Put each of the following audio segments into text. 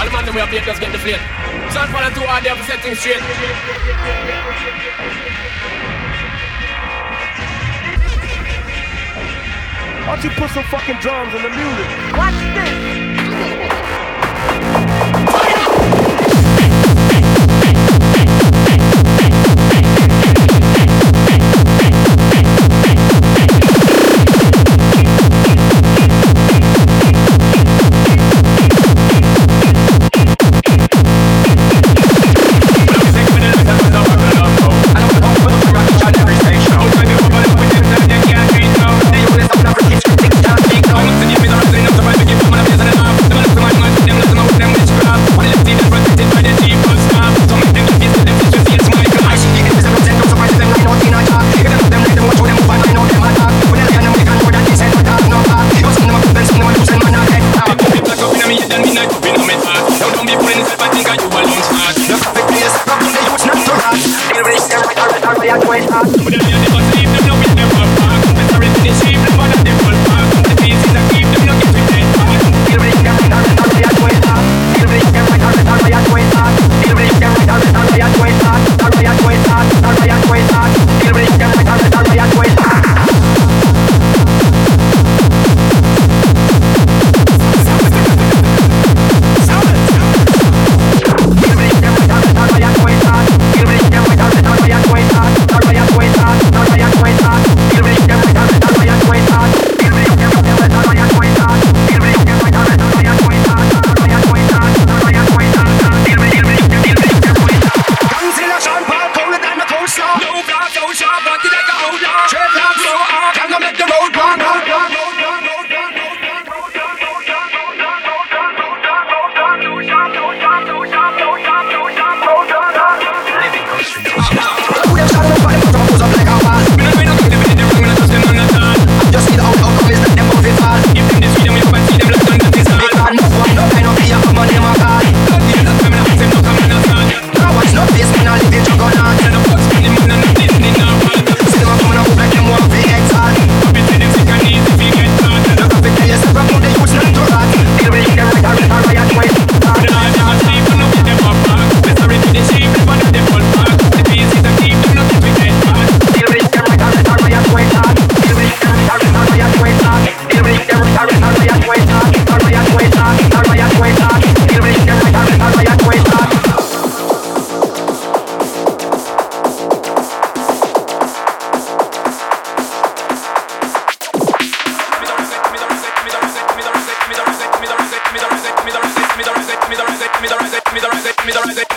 All the man them we have bakers get the flame. John Paul and two are there to set things straight. Why don't you put some fucking drums in the music? Watch this. we don't be friends if I think I you alone start. Just the place, problem the youth not to rot. They race them like a red or red white hot. But then you never see them, now we. Jean-Paul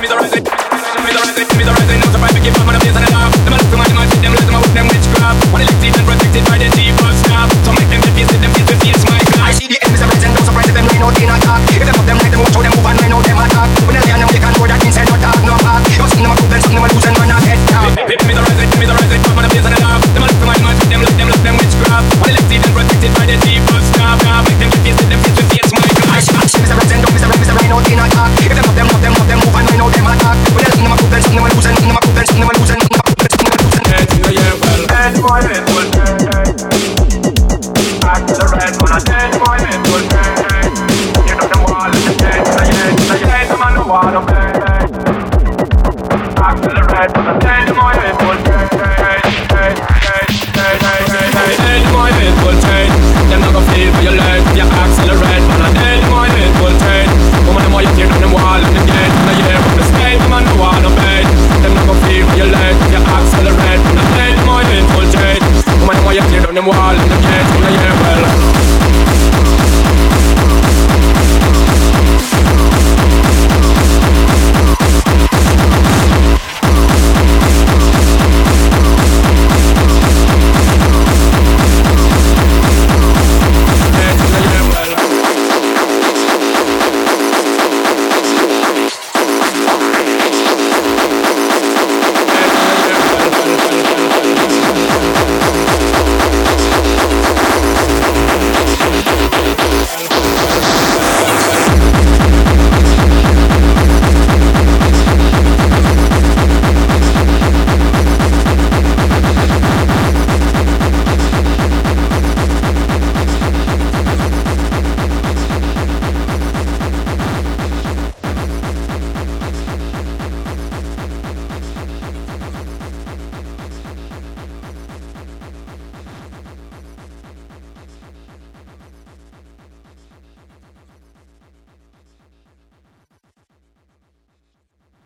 me the right. accelerate them wall. and